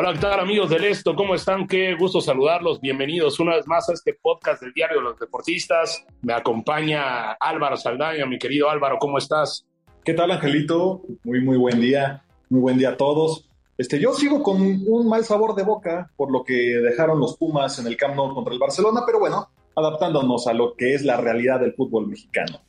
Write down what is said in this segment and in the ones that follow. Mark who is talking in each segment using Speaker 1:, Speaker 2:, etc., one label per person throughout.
Speaker 1: Hola, ¿qué tal amigos del Esto? ¿Cómo están? Qué gusto saludarlos. Bienvenidos una vez más a este podcast del Diario de los Deportistas. Me acompaña Álvaro Saldaña, mi querido Álvaro, ¿cómo estás?
Speaker 2: ¿Qué tal, Angelito? Muy, muy buen día. Muy buen día a todos. Este, yo sigo con un mal sabor de boca por lo que dejaron los Pumas en el Camp Nou contra el Barcelona, pero bueno, adaptándonos a lo que es la realidad del fútbol mexicano.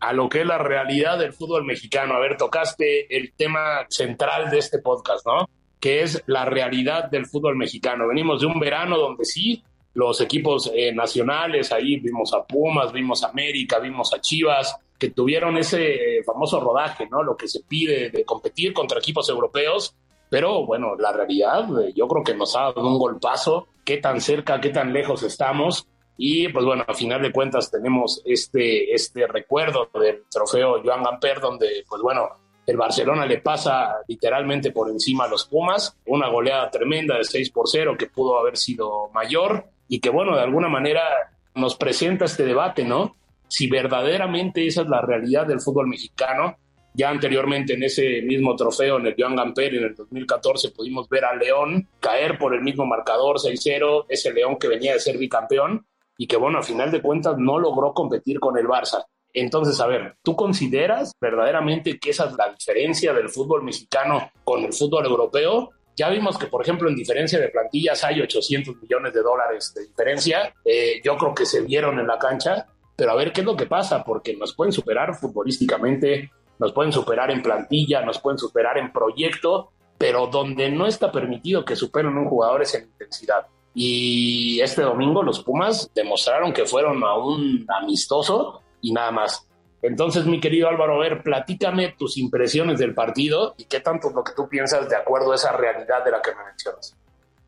Speaker 1: A lo que es la realidad del fútbol mexicano. A ver, tocaste el tema central de este podcast, ¿no? Que es la realidad del fútbol mexicano. Venimos de un verano donde sí, los equipos eh, nacionales, ahí vimos a Pumas, vimos a América, vimos a Chivas, que tuvieron ese famoso rodaje, ¿no? Lo que se pide de competir contra equipos europeos. Pero bueno, la realidad, eh, yo creo que nos ha dado un golpazo, qué tan cerca, qué tan lejos estamos. Y pues bueno, a final de cuentas tenemos este, este recuerdo del trofeo Joan Gamper, donde pues bueno, el Barcelona le pasa literalmente por encima a los Pumas, una goleada tremenda de 6 por 0 que pudo haber sido mayor y que bueno, de alguna manera nos presenta este debate, ¿no? Si verdaderamente esa es la realidad del fútbol mexicano, ya anteriormente en ese mismo trofeo, en el Joan Gamper, en el 2014, pudimos ver a León caer por el mismo marcador 6-0, ese León que venía de ser bicampeón y que, bueno, a final de cuentas no logró competir con el Barça. Entonces, a ver, ¿tú consideras verdaderamente que esa es la diferencia del fútbol mexicano con el fútbol europeo? Ya vimos que, por ejemplo, en diferencia de plantillas hay 800 millones de dólares de diferencia. Eh, yo creo que se vieron en la cancha, pero a ver qué es lo que pasa, porque nos pueden superar futbolísticamente, nos pueden superar en plantilla, nos pueden superar en proyecto, pero donde no está permitido que superen un jugador es en intensidad. Y este domingo los Pumas demostraron que fueron a un amistoso y nada más. Entonces, mi querido Álvaro, a ver, platícame tus impresiones del partido y qué tanto es lo que tú piensas de acuerdo a esa realidad de la que me mencionas.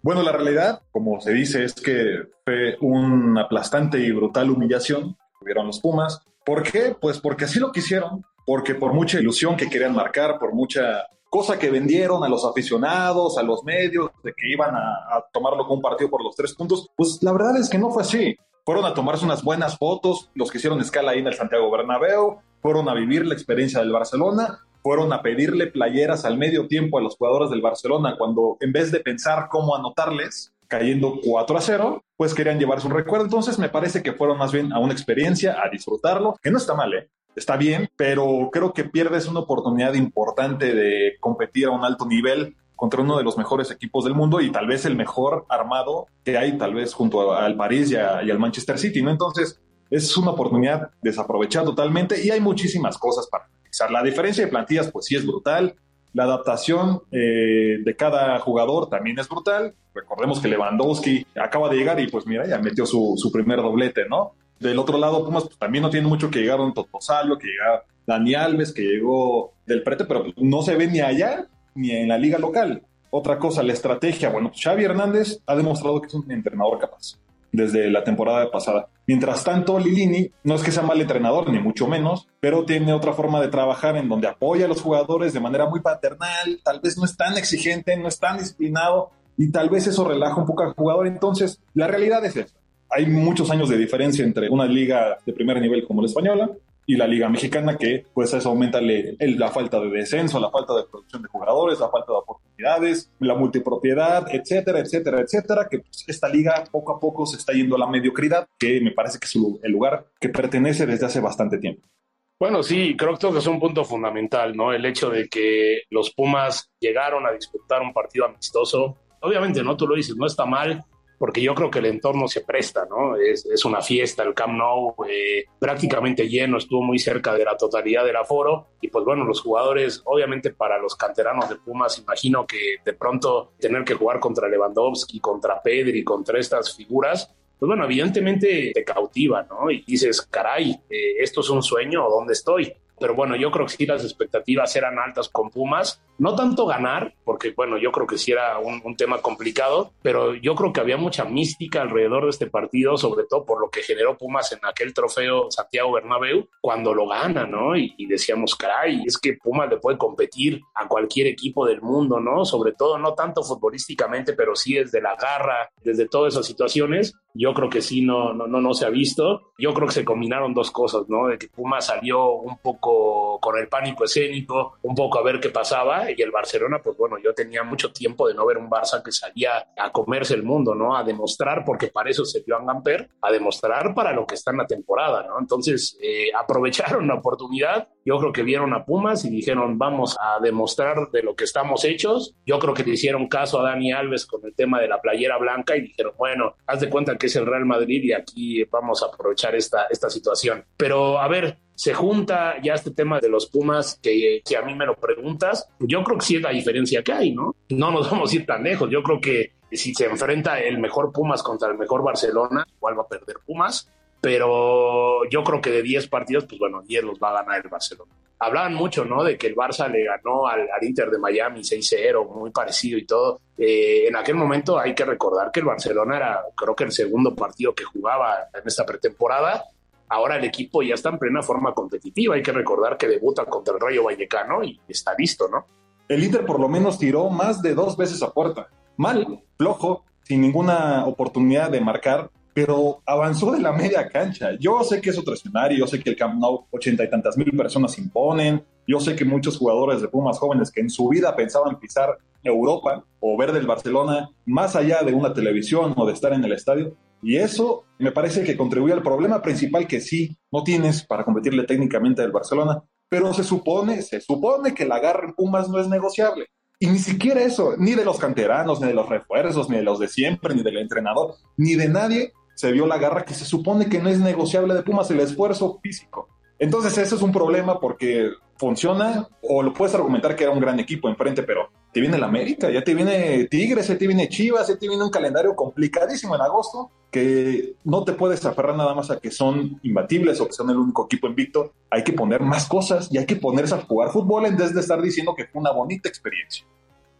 Speaker 2: Bueno, la realidad, como se dice, es que fue una aplastante y brutal humillación que tuvieron los Pumas. ¿Por qué? Pues porque así lo quisieron, porque por mucha ilusión que querían marcar, por mucha cosa que vendieron a los aficionados, a los medios, de que iban a, a tomarlo como un partido por los tres puntos, pues la verdad es que no fue así fueron a tomarse unas buenas fotos, los que hicieron escala ahí en el Santiago Bernabéu, fueron a vivir la experiencia del Barcelona, fueron a pedirle playeras al medio tiempo a los jugadores del Barcelona cuando en vez de pensar cómo anotarles, cayendo 4 a 0, pues querían llevarse un recuerdo. Entonces me parece que fueron más bien a una experiencia, a disfrutarlo, que no está mal, ¿eh? Está bien, pero creo que pierdes una oportunidad importante de competir a un alto nivel contra uno de los mejores equipos del mundo y tal vez el mejor armado que hay, tal vez junto al París y, al Manchester City, ¿no? Entonces, es una oportunidad desaprovechada totalmente y hay muchísimas cosas para analizar. La diferencia de plantillas, pues sí es brutal. La adaptación eh, de cada jugador también es brutal. Recordemos que Lewandowski acaba de llegar y pues mira, ya metió su, su primer doblete, ¿no? Del otro lado, Pumas pues, también no tiene mucho que llegar un Totosalio, que llega Dani Alves, que llegó del Prete, pero no se ve ni allá ni en la liga local. Otra cosa, la estrategia. Bueno, Xavi Hernández ha demostrado que es un entrenador capaz desde la temporada pasada. Mientras tanto, Lilini no es que sea mal entrenador, ni mucho menos, pero tiene otra forma de trabajar en donde apoya a los jugadores de manera muy paternal, tal vez no es tan exigente, no es tan disciplinado y tal vez eso relaja un poco al jugador. Entonces, la realidad es esta. Hay muchos años de diferencia entre una liga de primer nivel como la española y la Liga Mexicana, que pues eso aumenta la falta de descenso, la falta de producción de jugadores, la falta de oportunidades, la multipropiedad, etcétera, etcétera, etcétera, que pues, esta liga poco a poco se está yendo a la mediocridad, que me parece que es el lugar que pertenece desde hace bastante tiempo.
Speaker 1: Bueno, sí, creo que es un punto fundamental, ¿no? El hecho de que los Pumas llegaron a disputar un partido amistoso. Obviamente, ¿no? Tú lo dices, no está mal, porque yo creo que el entorno se presta, ¿no? Es, una fiesta, el Camp Nou eh, prácticamente lleno, estuvo muy cerca de la totalidad del aforo y pues bueno, los jugadores, obviamente para los canteranos de Pumas, imagino que de pronto tener que jugar contra Lewandowski, contra Pedri, contra estas figuras, pues bueno, evidentemente te cautiva, ¿no? Y dices, caray, eh, esto es un sueño, ¿dónde estoy? Pero bueno, yo creo que sí las expectativas eran altas con Pumas no tanto ganar, porque bueno, yo creo que sí era un, tema complicado, pero yo creo que había mucha mística alrededor de este partido, sobre todo por lo que generó Pumas en aquel trofeo Santiago Bernabéu, cuando lo gana, ¿no? Y, y, decíamos, caray, es que Pumas le puede competir a cualquier equipo del mundo, ¿no? Sobre todo, no tanto futbolísticamente, pero sí desde la garra, desde todas esas situaciones. Yo creo que sí, no, no, no, no se ha visto. Yo creo que se combinaron dos cosas, ¿no? De que Pumas salió un poco con el pánico escénico, un poco a ver qué pasaba y el Barcelona, pues bueno, yo tenía mucho tiempo de no ver un Barça que salía a comerse el mundo, ¿no? A demostrar, porque para eso se dio a Gamper, a demostrar para lo que está en la temporada, ¿no? Entonces, eh, aprovecharon la oportunidad, yo creo que vieron a Pumas y dijeron, vamos a demostrar de lo que estamos hechos. Yo creo que le hicieron caso a Dani Alves con el tema de la playera blanca y dijeron, bueno, haz de cuenta que es el Real Madrid y aquí vamos a aprovechar esta, esta situación. Pero a ver, se junta ya este tema de los Pumas, que si a mí me lo preguntas, yo creo que sí es la diferencia que hay, ¿no? No nos vamos a ir tan lejos. Yo creo que si se enfrenta el mejor Pumas contra el mejor Barcelona, igual va a perder Pumas, pero yo creo que de 10 partidos, pues bueno, 10 los va a ganar el Barcelona. Hablaban mucho, ¿no? De que el Barça le ganó al, Inter de Miami 6-0, muy parecido y todo. Eh, en aquel momento hay que recordar que el Barcelona era, creo que el segundo partido que jugaba en esta pretemporada ahora el equipo ya está en plena forma competitiva. Hay que recordar que debuta contra el Rayo Vallecano y está listo, ¿no?
Speaker 2: El Inter por lo menos tiró más de dos veces a puerta. Mal, flojo, sin ninguna oportunidad de marcar, pero avanzó de la media cancha. Yo sé que es otro escenario, yo sé que el Camp Nou ochenta y tantas mil personas imponen, yo sé que muchos jugadores de Pumas jóvenes que en su vida pensaban pisar Europa o ver del Barcelona más allá de una televisión o de estar en el estadio, y eso me parece que contribuye al problema principal que sí, no tienes para competirle técnicamente al Barcelona, pero se supone, se supone que la garra en Pumas no es negociable. Y ni siquiera eso, ni de los canteranos, ni de los refuerzos, ni de los de siempre, ni del entrenador, ni de nadie se vio la garra que se supone que no es negociable de Pumas, el esfuerzo físico. Entonces eso es un problema porque funciona, o lo puedes argumentar que era un gran equipo enfrente, pero te viene el América, ya te viene Tigres, ya te viene Chivas, ya te viene un calendario complicadísimo en agosto, que no te puedes aferrar nada más a que son imbatibles o que son el único equipo invicto. Hay que poner más cosas y hay que ponerse a jugar fútbol en vez de estar diciendo que fue una bonita experiencia.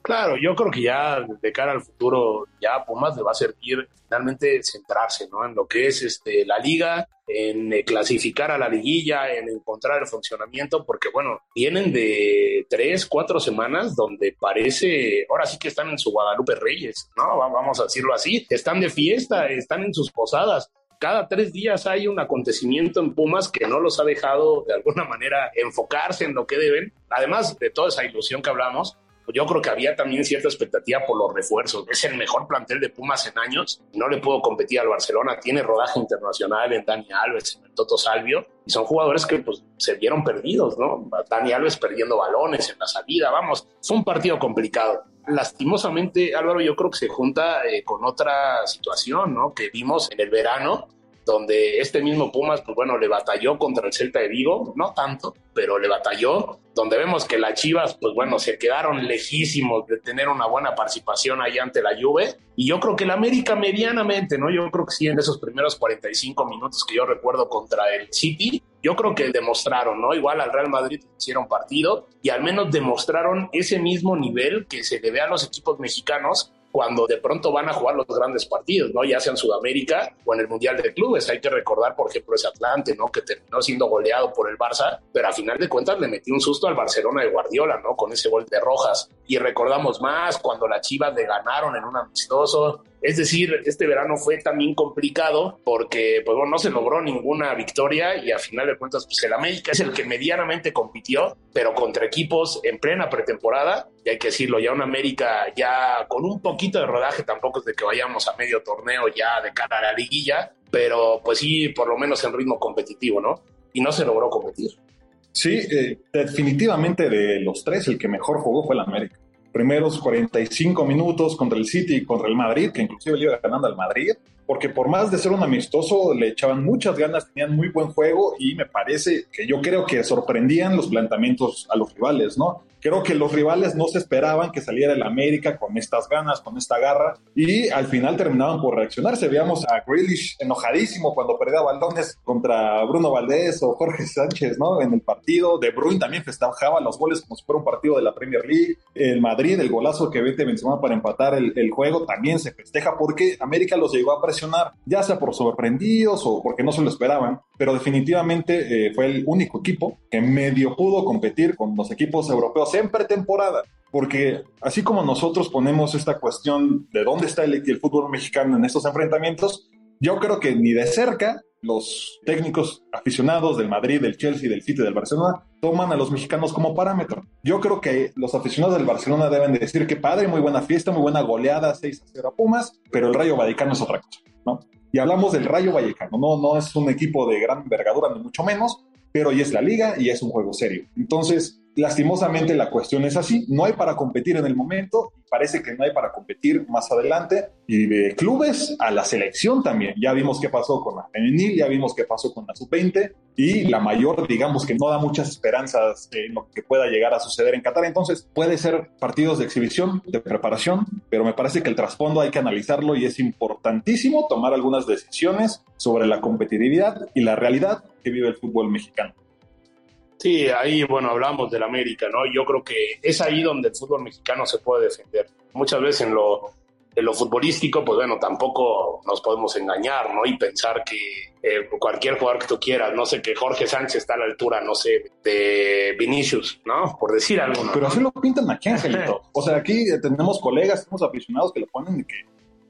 Speaker 1: Claro, yo creo que ya de cara al futuro, ya Pumas le va a servir finalmente centrarse ¿no? en lo que es este, la liga, en eh, clasificar a la liguilla, en encontrar el funcionamiento, porque bueno, vienen de tres, cuatro semanas donde parece, ahora sí que están en su Guadalupe Reyes, ¿no? Vamos a decirlo así, están de fiesta, están en sus posadas, cada tres días hay un acontecimiento en Pumas que no los ha dejado de alguna manera enfocarse en lo que deben. Además de toda esa ilusión que hablamos, yo creo que había también cierta expectativa por los refuerzos. Es el mejor plantel de Pumas en años. No le puedo competir al Barcelona. Tiene rodaje internacional en Dani Alves, en el Toto Salvio. Y son jugadores que pues, se vieron perdidos, ¿no? Dani Alves perdiendo balones en la salida. Vamos, fue un partido complicado. Lastimosamente, Álvaro, yo creo que se junta eh, con otra situación, ¿no? Que vimos en el verano donde este mismo Pumas, pues bueno, le batalló contra el Celta de Vigo, no tanto, pero le batalló, donde vemos que las Chivas, pues bueno, se quedaron lejísimos de tener una buena participación ahí ante la Juve, y yo creo que el América medianamente, ¿no? Yo creo que sí, en esos primeros 45 minutos que yo recuerdo contra el City, yo creo que demostraron, ¿no? Igual al Real Madrid hicieron partido y al menos demostraron ese mismo nivel que se le ve a los equipos mexicanos cuando de pronto van a jugar los grandes partidos, ¿no? Ya sea en Sudamérica o en el Mundial de Clubes. Hay que recordar, por ejemplo, ese Atlante, ¿no? Que terminó siendo goleado por el Barça, pero a final de cuentas le metió un susto al Barcelona de Guardiola, ¿no? Con ese gol de Rojas. Y recordamos más cuando las Chivas le ganaron en un amistoso, es decir, este verano fue también complicado porque pues, bueno, no se logró ninguna victoria y a final de cuentas pues, el América es el que medianamente compitió, pero contra equipos en plena pretemporada, y hay que decirlo, ya un América ya con un poquito de rodaje, tampoco es de que vayamos a medio torneo ya de cara a la liguilla, pero pues sí, por lo menos en ritmo competitivo, ¿no? Y no se logró competir.
Speaker 2: Sí, eh, definitivamente de los tres, el que mejor jugó fue el América. Primeros 45 minutos contra el City y contra el Madrid, que inclusive le iba ganando al Madrid, porque por más de ser un amistoso, le echaban muchas ganas, tenían muy buen juego y me parece que yo creo que sorprendían los planteamientos a los rivales, ¿no? Creo que los rivales no se esperaban que saliera el América con estas ganas, con esta garra, y al final terminaban por reaccionarse. Veíamos a Grealish enojadísimo cuando perdía balones contra Bruno Valdés o Jorge Sánchez, ¿no? En el partido. De Bruyne también festejaba los goles como si fuera un partido de la Premier League. El Madrid, el golazo que vete Benzema para empatar el, el juego, también se festeja porque América los llegó a presionar, ya sea por sorprendidos o porque no se lo esperaban, pero definitivamente eh, fue el único equipo que medio pudo competir con los equipos europeos en pretemporada. Porque así como nosotros ponemos esta cuestión de dónde está el, fútbol mexicano en estos enfrentamientos, yo creo que ni de cerca los técnicos aficionados del Madrid, del Chelsea, del City, del Barcelona, toman a los mexicanos como parámetro. Yo creo que los aficionados del Barcelona deben decir que padre, muy buena fiesta, muy buena goleada, 6 a 0 a Pumas, pero el Rayo Vallecano es otra cosa, ¿no? Y hablamos del Rayo Vallecano, no, no es un equipo de gran envergadura, ni mucho menos, pero hoy es la liga y es un juego serio. Entonces, lastimosamente la cuestión es así, no hay para competir en el momento parece que no hay para competir más adelante y de clubes a la selección también. Ya vimos qué pasó con la femenil, ya vimos qué pasó con la sub-20 y la mayor, digamos que no da muchas esperanzas en lo que pueda llegar a suceder en Qatar. Entonces puede ser partidos de exhibición, de preparación, pero me parece que el trasfondo hay que analizarlo y es importantísimo tomar algunas decisiones sobre la competitividad y la realidad que vive el fútbol mexicano.
Speaker 1: Sí, ahí, bueno, hablamos del América, ¿no? Yo creo que es ahí donde el fútbol mexicano se puede defender. Muchas veces en lo, en lo futbolístico, pues bueno, tampoco nos podemos engañar, ¿no? Y pensar que eh, cualquier jugador que tú quieras, no sé, que Jorge Sánchez está a la altura, no sé, de Vinicius, ¿no? Por decir algo. ¿no?
Speaker 2: Pero así lo pintan aquí, Angelito. O sea, aquí tenemos colegas, tenemos aficionados que lo ponen de que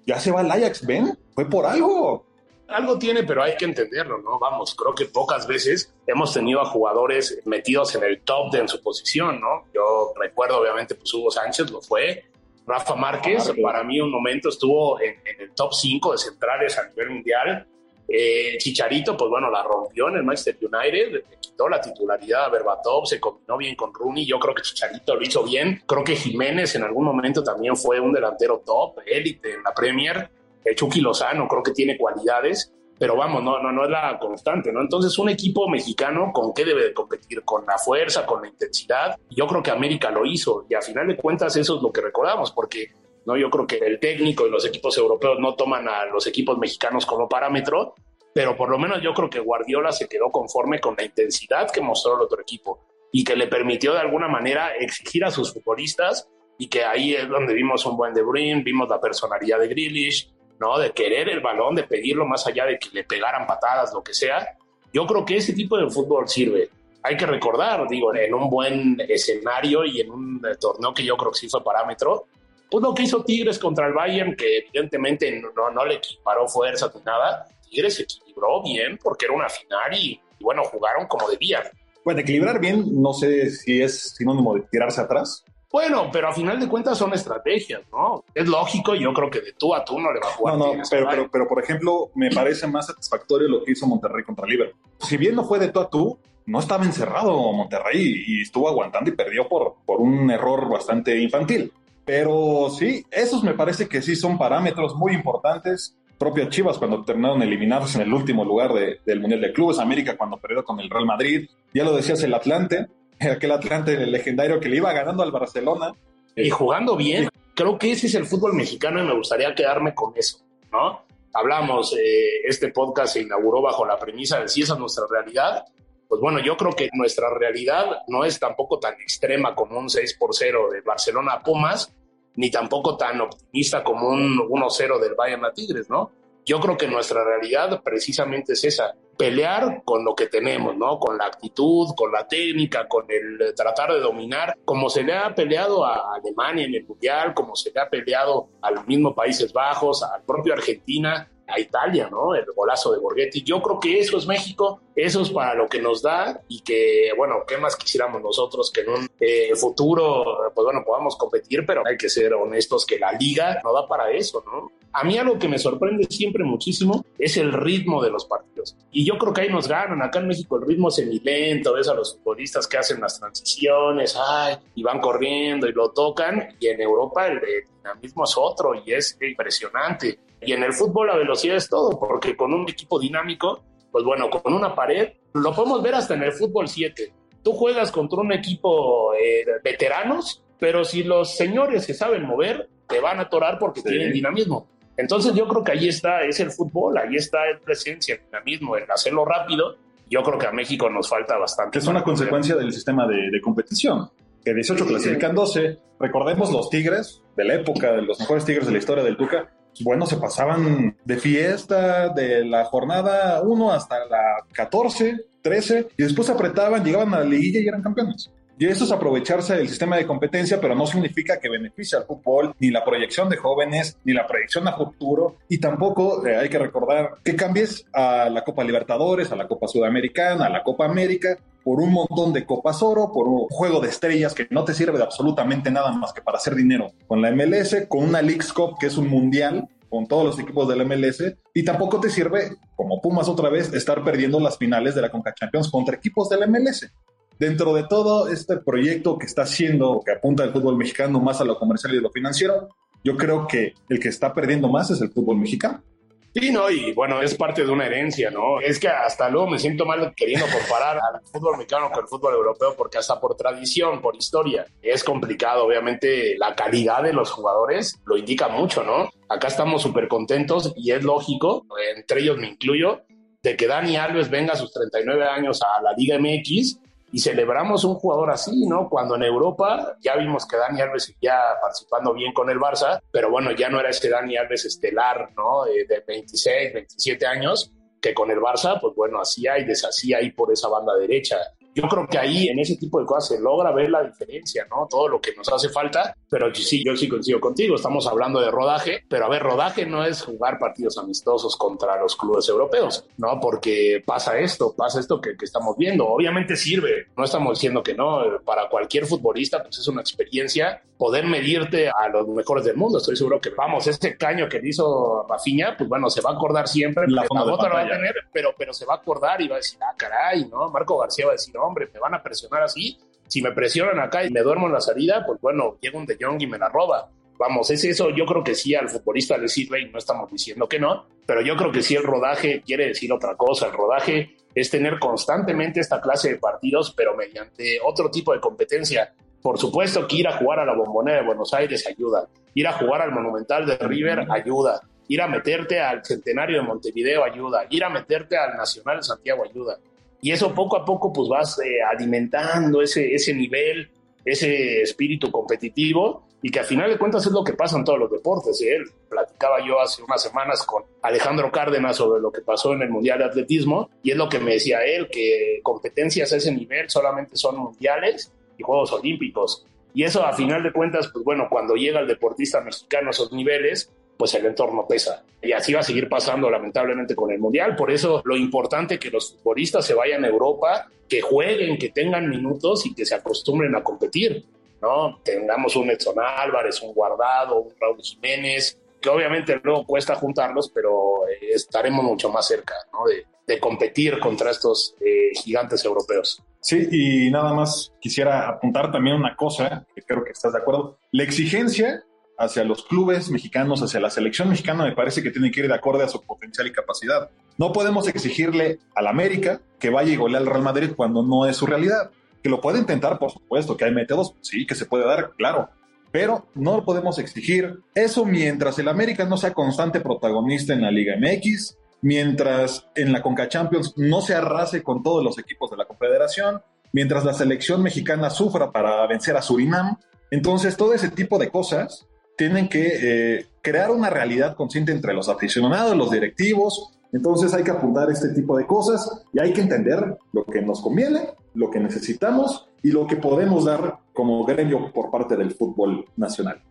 Speaker 2: ya se va el Ajax, ven, fue por algo
Speaker 1: algo tiene, pero hay que entenderlo, ¿no? Vamos, creo que pocas veces hemos tenido a jugadores metidos en el top de en su posición, ¿no? Yo recuerdo, obviamente, pues Hugo Sánchez lo fue. Rafa Márquez, para mí un momento estuvo en, el top 5 de centrales a nivel mundial. Eh, Chicharito, pues bueno, la rompió en el Manchester United, le quitó la titularidad a Berbatov, se combinó bien con Rooney, yo creo que Chicharito lo hizo bien, creo que Jiménez en algún momento también fue un delantero top, élite en la Premier, el Chucky Lozano creo que tiene cualidades, pero vamos, no, no, no es la constante, ¿no? Entonces, un equipo mexicano, ¿con qué debe de competir? Con la fuerza, con la intensidad. Yo creo que América lo hizo y a final de cuentas eso es lo que recordamos, porque no, yo creo que el técnico y los equipos europeos no toman a los equipos mexicanos como parámetro, pero por lo menos yo creo que Guardiola se quedó conforme con la intensidad que mostró el otro equipo y que le permitió de alguna manera exigir a sus futbolistas y que ahí es donde vimos un buen De Bruyne, vimos la personalidad de Grealish, ¿no? De querer el balón, de pedirlo más allá de que le pegaran patadas, lo que sea. Yo creo que ese tipo de fútbol sirve. Hay que recordar, digo, en un buen escenario y en un torneo que yo creo que sí fue parámetro, pues lo que hizo Tigres contra el Bayern, que evidentemente no, no le equiparó fuerza ni nada, Tigres se equilibró bien porque era una final y, y bueno, jugaron como debían.
Speaker 2: Bueno, equilibrar bien, no sé si es sinónimo de tirarse atrás,
Speaker 1: bueno, pero a final de cuentas son estrategias, ¿no? Es lógico, yo creo que de tú a tú no le va a jugar.
Speaker 2: No, no, pero, pero, pero, por ejemplo, me parece más satisfactorio lo que hizo Monterrey contra Liverpool. Si bien no fue de tú a tú, no estaba encerrado Monterrey y estuvo aguantando y perdió por, por un error bastante infantil. Pero sí, esos me parece que sí son parámetros muy importantes. Propio Chivas cuando terminaron eliminados en el último lugar de, del Mundial de Clubes, América cuando perdió con el Real Madrid, ya lo decías el Atlante, aquel Atlante legendario que le iba ganando al Barcelona.
Speaker 1: Y jugando bien. Creo que ese es el fútbol mexicano y me gustaría quedarme con eso, ¿no? Hablamos, eh, este podcast se inauguró bajo la premisa de si esa es nuestra realidad. Pues bueno, yo creo que nuestra realidad no es tampoco tan extrema como un 6 por 0 de Barcelona a Pumas, ni tampoco tan optimista como un 1-0 del Bayern a Tigres, ¿no? Yo creo que nuestra realidad precisamente es esa, pelear con lo que tenemos, ¿no? Con la actitud, con la técnica, con el tratar de dominar, como se le ha peleado a Alemania en el Mundial, como se le ha peleado a los mismos Países Bajos, al propio Argentina, a Italia, ¿no? El golazo de Borghetti. Yo creo que eso es México, eso es para lo que nos da y que, bueno, ¿qué más quisiéramos nosotros que en un eh, futuro, pues bueno, podamos competir, pero hay que ser honestos que la liga no da para eso, ¿no? A mí algo que me sorprende siempre muchísimo es el ritmo de los partidos. Y yo creo que ahí nos ganan. Acá en México el ritmo es semilento, ves a los futbolistas que hacen las transiciones, ay, y van corriendo y lo tocan. Y en Europa el dinamismo es otro y es impresionante. Y en el fútbol la velocidad es todo, porque con un equipo dinámico, pues bueno, con una pared, lo podemos ver hasta en el fútbol 7. Tú juegas contra un equipo eh, de veteranos, pero si los señores se saben mover, te van a atorar porque tienen dinamismo. Entonces yo creo que ahí está, es el fútbol, ahí está el presencia, el dinamismo, el hacerlo rápido. Yo creo que a México nos falta bastante.
Speaker 2: Es una consecuencia del sistema de, competición, que 18 clasifican 12. Recordemos los Tigres de la época, de los mejores Tigres de la historia del Tuca. Bueno, se pasaban de fiesta de la jornada 1 hasta la 14, 13, y después apretaban, llegaban a la liguilla y eran campeones. Y eso es aprovecharse del sistema de competencia, pero no significa que beneficie al fútbol, ni la proyección de jóvenes, ni la proyección a futuro. Y tampoco eh, hay que recordar que cambies a la Copa Libertadores, a la Copa Sudamericana, a la Copa América, por un montón de Copas Oro, por un juego de estrellas que no te sirve absolutamente nada más que para hacer dinero con la MLS, con una Leagues Cup que es un mundial con todos los equipos del MLS y tampoco te sirve, como Pumas otra vez, estar perdiendo las finales de la Conca Champions contra equipos del MLS dentro de todo este proyecto que está haciendo, que apunta al fútbol mexicano más a lo comercial y lo financiero, yo creo que el que está perdiendo más es el fútbol mexicano.
Speaker 1: Sí, no, y bueno, es parte de una herencia, ¿no? Es que hasta luego me siento mal queriendo comparar al fútbol mexicano con el fútbol europeo, porque hasta por tradición, por historia, es complicado. Obviamente, la calidad de los jugadores lo indica mucho, ¿no? Acá estamos súper contentos y es lógico, entre ellos me incluyo, de que Dani Alves venga a sus 39 años a la Liga MX y celebramos un jugador así, ¿no? Cuando en Europa ya vimos que Dani Alves seguía participando bien con el Barça, pero bueno, ya no era este Dani Alves estelar, ¿no? Eh, de 26, 27 años, que con el Barça, pues bueno, hacía y deshacía ahí por esa banda derecha. Yo creo que ahí en ese tipo de cosas se logra ver la diferencia, ¿no? Todo lo que nos hace falta, pero sí, yo sí coincido contigo, estamos hablando de rodaje, pero a ver, rodaje no es jugar partidos amistosos contra los clubes europeos, ¿no? Porque pasa esto, pasa esto que, que estamos viendo, obviamente sirve, no estamos diciendo que no, para cualquier futbolista pues es una experiencia poder medirte a los mejores del mundo, estoy seguro que vamos, este caño que hizo Rafinha, pues bueno, se va a acordar siempre, la, la bota lo va a tener, pero, pero se va a acordar y va a decir, ah, caray, ¿no? Marco García va a decir, hombre, me van a presionar así. Si me presionan acá y me duermo en la salida, pues bueno, llega un De Jong y me la roba. Vamos, es eso, yo creo que sí al futbolista le sirve y no estamos diciendo que no, pero yo creo que sí el rodaje quiere decir otra cosa. El rodaje es tener constantemente esta clase de partidos, pero mediante otro tipo de competencia. Por supuesto que ir a jugar a la Bombonera de Buenos Aires ayuda, ir a jugar al Monumental de River ayuda, ir a meterte al Centenario de Montevideo ayuda, ir a meterte al Nacional de Santiago ayuda. Y eso poco a poco pues vas eh, alimentando ese, ese nivel, ese espíritu competitivo y que al final de cuentas es lo que pasa en todos los deportes. ¿eh? Platicaba yo hace unas semanas con Alejandro Cárdenas sobre lo que pasó en el Mundial de Atletismo y es lo que me decía él, que competencias a ese nivel solamente son mundiales y Juegos Olímpicos. Y eso a final de cuentas, pues bueno, cuando llega el deportista mexicano a esos niveles, pues el entorno pesa. Y así va a seguir pasando lamentablemente con el Mundial. Por eso lo importante que los futbolistas se vayan a Europa, que jueguen, que tengan minutos y que se acostumbren a competir. ¿no? Tengamos un Edson Álvarez, un Guardado, un Raúl Jiménez, que obviamente luego cuesta juntarlos, pero eh, estaremos mucho más cerca de, competir contra estos eh, gigantes europeos.
Speaker 2: Sí, y nada más quisiera apuntar también una cosa, que creo que estás de acuerdo. La exigencia hacia los clubes mexicanos, hacia la selección mexicana, me parece que tiene que ir de acuerdo a su potencial y capacidad. No podemos exigirle al América que vaya y golee al Real Madrid cuando no es su realidad. Que lo puede intentar, por supuesto, que hay métodos, sí, que se puede dar, claro. Pero no lo podemos exigir. Eso mientras el América no sea constante protagonista en la Liga MX, mientras en la Conca Champions no se arrase con todos los equipos de la Confederación, mientras la selección mexicana sufra para vencer a Surinam. Entonces, todo ese tipo de cosas tienen que eh, crear una realidad consciente entre los aficionados, los directivos. Entonces hay que apuntar este tipo de cosas y hay que entender lo que nos conviene, lo que necesitamos y lo que podemos dar como gremio por parte del fútbol nacional.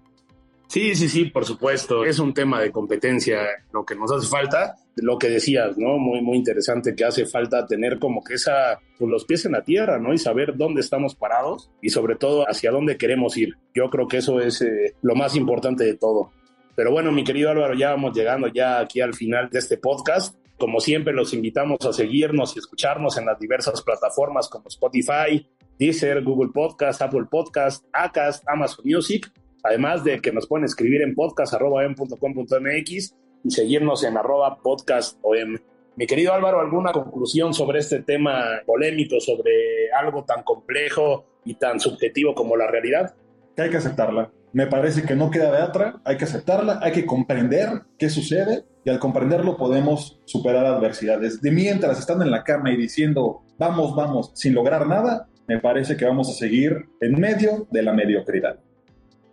Speaker 1: Sí, sí, sí, por supuesto. Es un tema de competencia lo que nos hace falta. Lo que decías, ¿no? Muy, muy interesante que hace falta tener como que esa, pues los pies en la tierra, ¿no? Y saber dónde estamos parados y sobre todo hacia dónde queremos ir. Yo creo que eso es eh, lo más importante de todo. Pero bueno, mi querido Álvaro, ya vamos llegando ya aquí al final de este podcast. Como siempre, los invitamos a seguirnos y escucharnos en las diversas plataformas como Spotify, Deezer, Google Podcast, Apple Podcast, Acast, Amazon Music Además de que nos pueden escribir en podcast.com.mx y seguirnos en arroba podcastom. Mi querido Álvaro, ¿alguna conclusión sobre este tema polémico, sobre algo tan complejo y tan subjetivo como la realidad?
Speaker 2: Que hay que aceptarla. Me parece que no queda de otra, hay que aceptarla, hay que comprender qué sucede y al comprenderlo podemos superar adversidades. De mientras están en la cama y diciendo vamos, vamos, sin lograr nada, me parece que vamos a seguir en medio de la mediocridad.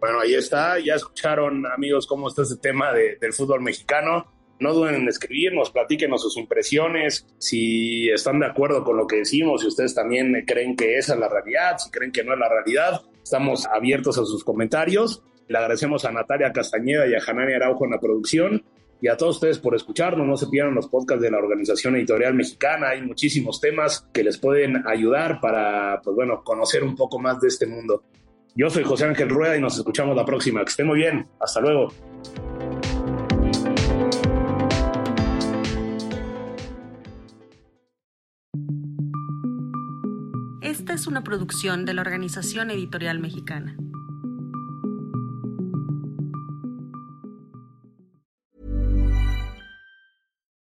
Speaker 1: Bueno, ahí está. Ya escucharon, amigos, cómo está este tema del fútbol mexicano. No duden en escribirnos, platíquenos sus impresiones, si están de acuerdo con lo que decimos, si ustedes también creen que esa es la realidad, si creen que no es la realidad. Estamos abiertos a sus comentarios. Le agradecemos a Natalia Castañeda y a Janani Araujo en la producción y a todos ustedes por escucharnos. No se pierdan los podcasts de la Organización Editorial Mexicana. Hay muchísimos temas que les pueden ayudar para, pues bueno, conocer un poco más de este mundo. Yo soy José Ángel Rueda y nos escuchamos la próxima. Que estén muy bien. Hasta luego.
Speaker 3: Esta es una producción de la Organización Editorial Mexicana.